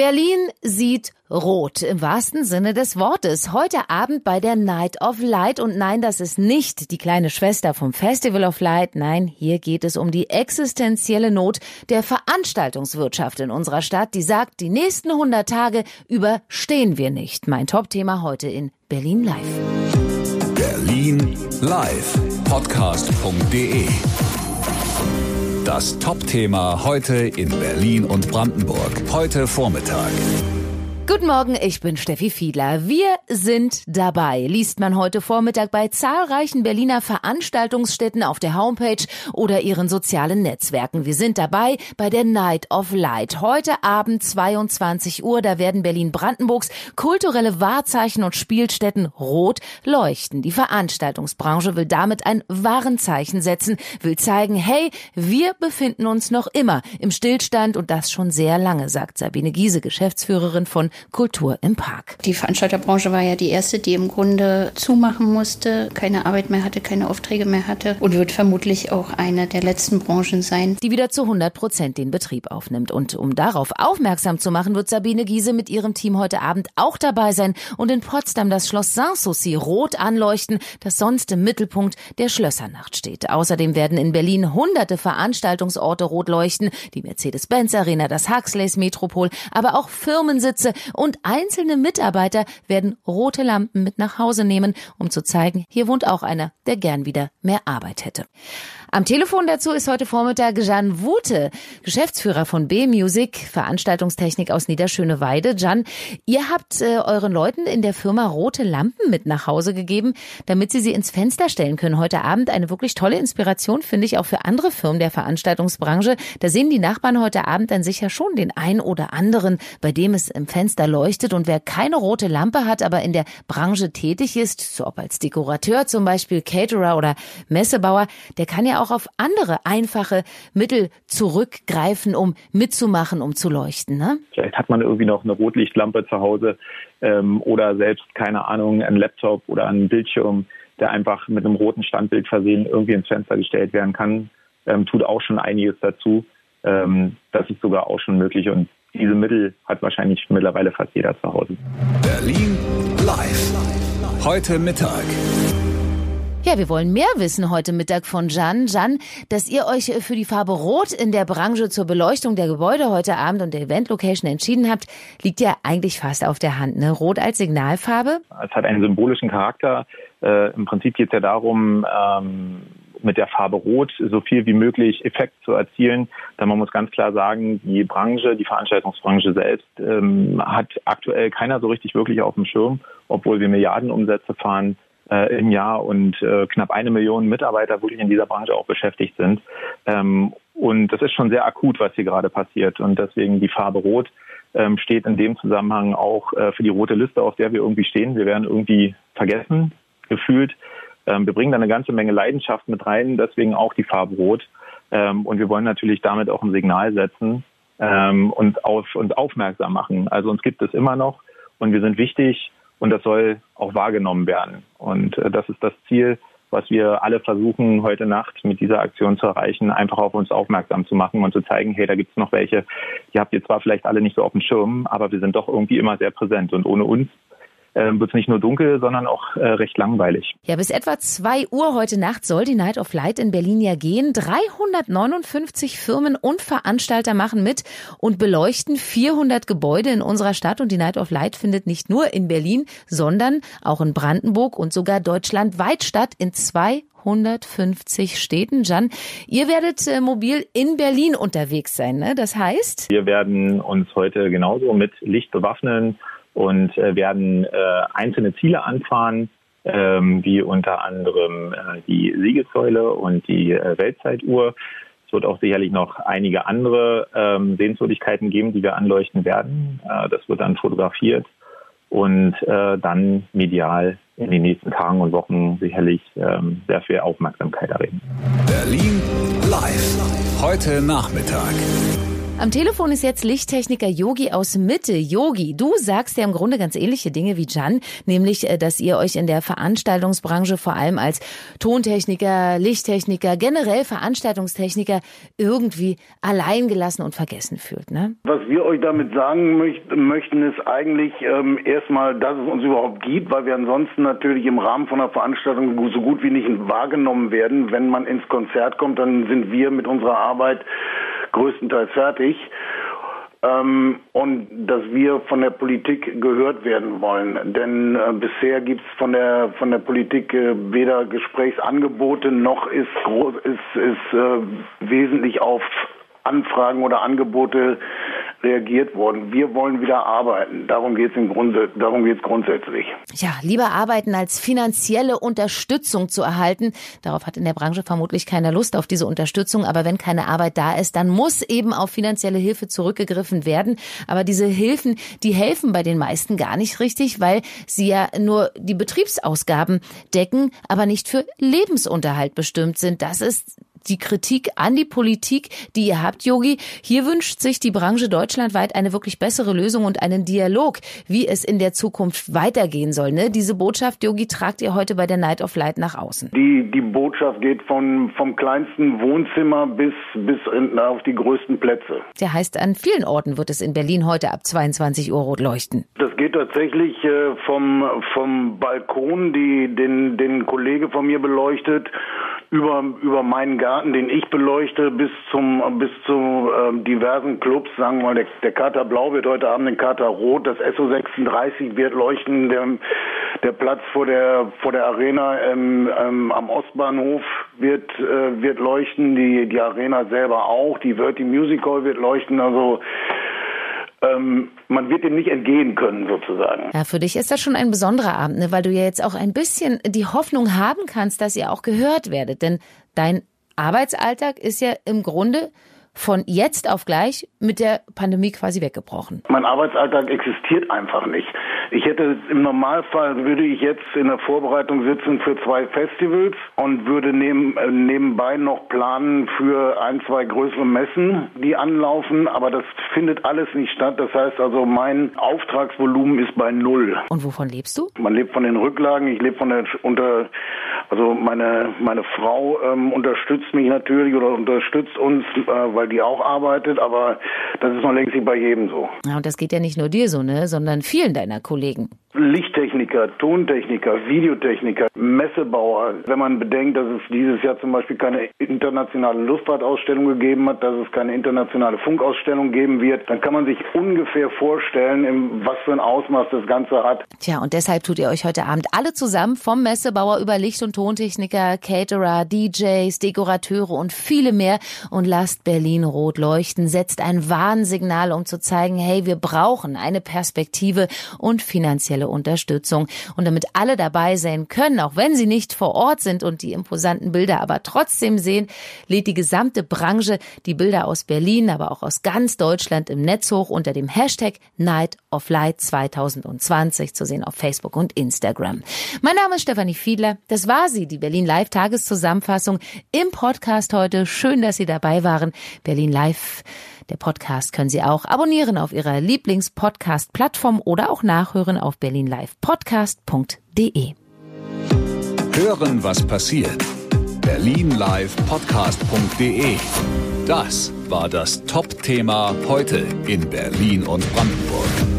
Berlin sieht rot im wahrsten Sinne des Wortes. Heute Abend bei der Night of Light. Und nein, das ist nicht die kleine Schwester vom Festival of Light. Nein, hier geht es um die existenzielle Not der Veranstaltungswirtschaft in unserer Stadt, die sagt, die nächsten 100 Tage überstehen wir nicht. Mein Top-Thema heute in Berlin Live. Berlin Live. Podcast.de das Top-Thema heute in Berlin und Brandenburg. Heute Vormittag. Guten Morgen, ich bin Steffi Fiedler. Wir sind dabei, liest man heute Vormittag bei zahlreichen Berliner Veranstaltungsstätten auf der Homepage oder ihren sozialen Netzwerken. Wir sind dabei bei der Night of Light. Heute Abend 22 Uhr, da werden Berlin-Brandenburgs kulturelle Wahrzeichen und Spielstätten rot leuchten. Die Veranstaltungsbranche will damit ein Warenzeichen setzen, will zeigen, hey, wir befinden uns noch immer im Stillstand und das schon sehr lange, sagt Sabine Giese, Geschäftsführerin von Kultur im Park. Die Veranstalterbranche war ja die erste, die im Grunde zumachen musste, keine Arbeit mehr hatte, keine Aufträge mehr hatte und wird vermutlich auch eine der letzten Branchen sein, die wieder zu 100 Prozent den Betrieb aufnimmt. Und um darauf aufmerksam zu machen, wird Sabine Giese mit ihrem Team heute Abend auch dabei sein und in Potsdam das Schloss Sanssouci rot anleuchten, das sonst im Mittelpunkt der Schlössernacht steht. Außerdem werden in Berlin hunderte Veranstaltungsorte rot leuchten, die Mercedes-Benz Arena, das Huxleys Metropol, aber auch Firmensitze und einzelne Mitarbeiter werden rote Lampen mit nach Hause nehmen, um zu zeigen, hier wohnt auch einer, der gern wieder mehr Arbeit hätte. Am Telefon dazu ist heute Vormittag Jan Wute, Geschäftsführer von B-Music, Veranstaltungstechnik aus Niederschöneweide. Jan, ihr habt äh, euren Leuten in der Firma rote Lampen mit nach Hause gegeben, damit sie sie ins Fenster stellen können. Heute Abend eine wirklich tolle Inspiration, finde ich, auch für andere Firmen der Veranstaltungsbranche. Da sehen die Nachbarn heute Abend dann sicher schon den ein oder anderen, bei dem es im Fenster leuchtet. Und wer keine rote Lampe hat, aber in der Branche tätig ist, so ob als Dekorateur zum Beispiel, Caterer oder Messebauer, der kann ja auch auf andere einfache Mittel zurückgreifen, um mitzumachen, um zu leuchten. Ne? Vielleicht hat man irgendwie noch eine Rotlichtlampe zu Hause ähm, oder selbst, keine Ahnung, ein Laptop oder ein Bildschirm, der einfach mit einem roten Standbild versehen irgendwie ins Fenster gestellt werden kann. Ähm, tut auch schon einiges dazu. Ähm, das ist sogar auch schon möglich und diese Mittel hat wahrscheinlich mittlerweile fast jeder zu Hause. Berlin live. Heute Mittag. Ja, wir wollen mehr wissen heute Mittag von Jan. Jan, dass ihr euch für die Farbe Rot in der Branche zur Beleuchtung der Gebäude heute Abend und der Event-Location entschieden habt, liegt ja eigentlich fast auf der Hand. Ne? Rot als Signalfarbe? Es hat einen symbolischen Charakter. Äh, Im Prinzip geht es ja darum, ähm, mit der Farbe Rot so viel wie möglich Effekt zu erzielen. Denn man muss ganz klar sagen, die Branche, die Veranstaltungsbranche selbst ähm, hat aktuell keiner so richtig wirklich auf dem Schirm, obwohl wir Milliardenumsätze fahren äh, im Jahr und äh, knapp eine Million Mitarbeiter wirklich in dieser Branche auch beschäftigt sind. Ähm, und das ist schon sehr akut, was hier gerade passiert. Und deswegen die Farbe Rot ähm, steht in dem Zusammenhang auch äh, für die rote Liste, auf der wir irgendwie stehen. Wir werden irgendwie vergessen, gefühlt. Ähm, wir bringen da eine ganze Menge Leidenschaft mit rein, deswegen auch die Farbe Rot. Ähm, und wir wollen natürlich damit auch ein Signal setzen ähm, und auf uns aufmerksam machen. Also uns gibt es immer noch und wir sind wichtig und das soll auch wahrgenommen werden. Und äh, das ist das Ziel, was wir alle versuchen, heute Nacht mit dieser Aktion zu erreichen, einfach auf uns aufmerksam zu machen und zu zeigen, hey, da gibt es noch welche, die habt ihr zwar vielleicht alle nicht so auf dem Schirm, aber wir sind doch irgendwie immer sehr präsent. Und ohne uns äh, wird es nicht nur dunkel, sondern auch äh, recht langweilig. Ja, bis etwa zwei Uhr heute Nacht soll die Night of Light in Berlin ja gehen. 359 Firmen und Veranstalter machen mit und beleuchten 400 Gebäude in unserer Stadt. Und die Night of Light findet nicht nur in Berlin, sondern auch in Brandenburg und sogar deutschlandweit statt in zwei 150 Städten. Jan, ihr werdet äh, mobil in Berlin unterwegs sein, ne? Das heißt? Wir werden uns heute genauso mit Licht bewaffnen und äh, werden äh, einzelne Ziele anfahren, ähm, wie unter anderem äh, die Siegessäule und die äh, Weltzeituhr. Es wird auch sicherlich noch einige andere ähm, Sehenswürdigkeiten geben, die wir anleuchten werden. Äh, das wird dann fotografiert und äh, dann medial in den nächsten Tagen und Wochen sicherlich ähm, sehr viel Aufmerksamkeit erregen. Berlin live. Heute Nachmittag. Am Telefon ist jetzt Lichttechniker Yogi aus Mitte. Yogi, du sagst ja im Grunde ganz ähnliche Dinge wie Jan, nämlich, äh, dass ihr euch in der Veranstaltungsbranche vor allem als Tontechniker, Lichttechniker, generell Veranstaltungstechniker irgendwie alleingelassen und vergessen fühlt. Ne? Was wir euch damit sagen möcht möchten, ist eigentlich ähm, erstmal, dass es uns überhaupt gibt, weil wir ansonsten natürlich im Rahmen von einer Veranstaltung so gut wie nicht wahrgenommen werden. Wenn man ins Konzert kommt, dann sind wir mit unserer Arbeit größtenteils fertig. Ähm, und dass wir von der Politik gehört werden wollen. Denn äh, bisher gibt es von der von der Politik äh, weder Gesprächsangebote noch ist groß ist, ist äh, wesentlich auf Anfragen oder Angebote reagiert worden. Wir wollen wieder arbeiten. Darum geht es im Grunde, darum geht es grundsätzlich. Ja, lieber arbeiten als finanzielle Unterstützung zu erhalten. Darauf hat in der Branche vermutlich keiner Lust auf diese Unterstützung. Aber wenn keine Arbeit da ist, dann muss eben auf finanzielle Hilfe zurückgegriffen werden. Aber diese Hilfen, die helfen bei den meisten gar nicht richtig, weil sie ja nur die Betriebsausgaben decken, aber nicht für Lebensunterhalt bestimmt sind. Das ist die Kritik an die Politik, die ihr habt, Yogi. Hier wünscht sich die Branche deutschlandweit eine wirklich bessere Lösung und einen Dialog, wie es in der Zukunft weitergehen soll. Ne? Diese Botschaft, Yogi, tragt ihr heute bei der Night of Light nach außen. Die, die Botschaft geht von, vom kleinsten Wohnzimmer bis, bis auf die größten Plätze. Der heißt, an vielen Orten wird es in Berlin heute ab 22 Uhr rot leuchten. Das geht tatsächlich äh, vom, vom Balkon, die, den, den Kollege von mir beleuchtet, über, über meinen Garten, den ich beleuchte, bis zum bis zu ähm, diversen Clubs, sagen wir mal, der, der Kater Blau wird heute Abend den Kater Rot, das SO36 wird leuchten, der, der Platz vor der vor der Arena ähm, ähm, am Ostbahnhof wird äh, wird leuchten, die die Arena selber auch, die Verti Music Hall wird leuchten, also ähm, man wird dem nicht entgehen können, sozusagen. Ja, für dich ist das schon ein besonderer Abend, ne? weil du ja jetzt auch ein bisschen die Hoffnung haben kannst, dass ihr auch gehört werdet. Denn dein Arbeitsalltag ist ja im Grunde von jetzt auf gleich mit der Pandemie quasi weggebrochen. Mein Arbeitsalltag existiert einfach nicht. Ich hätte im Normalfall würde ich jetzt in der Vorbereitung sitzen für zwei Festivals und würde neben, äh, nebenbei noch planen für ein, zwei größere Messen, die anlaufen, aber das findet alles nicht statt. Das heißt also, mein Auftragsvolumen ist bei null. Und wovon lebst du? Man lebt von den Rücklagen, ich lebe von der unter also meine meine Frau ähm, unterstützt mich natürlich oder unterstützt uns, äh, weil die auch arbeitet, aber das ist noch längst nicht bei jedem so. Ja, und das geht ja nicht nur dir so, ne, sondern vielen deiner Kollegen. Lichttechniker, Tontechniker, Videotechniker, Messebauer. Wenn man bedenkt, dass es dieses Jahr zum Beispiel keine internationale Luftfahrtausstellung gegeben hat, dass es keine internationale Funkausstellung geben wird, dann kann man sich ungefähr vorstellen, was für ein Ausmaß das Ganze hat. Tja, und deshalb tut ihr euch heute Abend alle zusammen vom Messebauer über Licht- und Tontechniker, Caterer, DJs, Dekorateure und viele mehr und lasst Berlin rot leuchten, setzt ein Warnsignal, um zu zeigen, hey, wir brauchen eine Perspektive und finanzielle Unterstützung. Und damit alle dabei sein können, auch wenn sie nicht vor Ort sind und die imposanten Bilder aber trotzdem sehen, lädt die gesamte Branche die Bilder aus Berlin, aber auch aus ganz Deutschland im Netz hoch unter dem Hashtag Night of Light 2020 zu sehen auf Facebook und Instagram. Mein Name ist Stefanie Fiedler. Das war sie, die Berlin Live Tageszusammenfassung im Podcast heute. Schön, dass Sie dabei waren. Berlin Live der Podcast können Sie auch abonnieren auf Ihrer Lieblings-Podcast-Plattform oder auch nachhören auf berlinlivepodcast.de. Hören, was passiert. berlinlivepodcast.de. Das war das Top-Thema heute in Berlin und Brandenburg.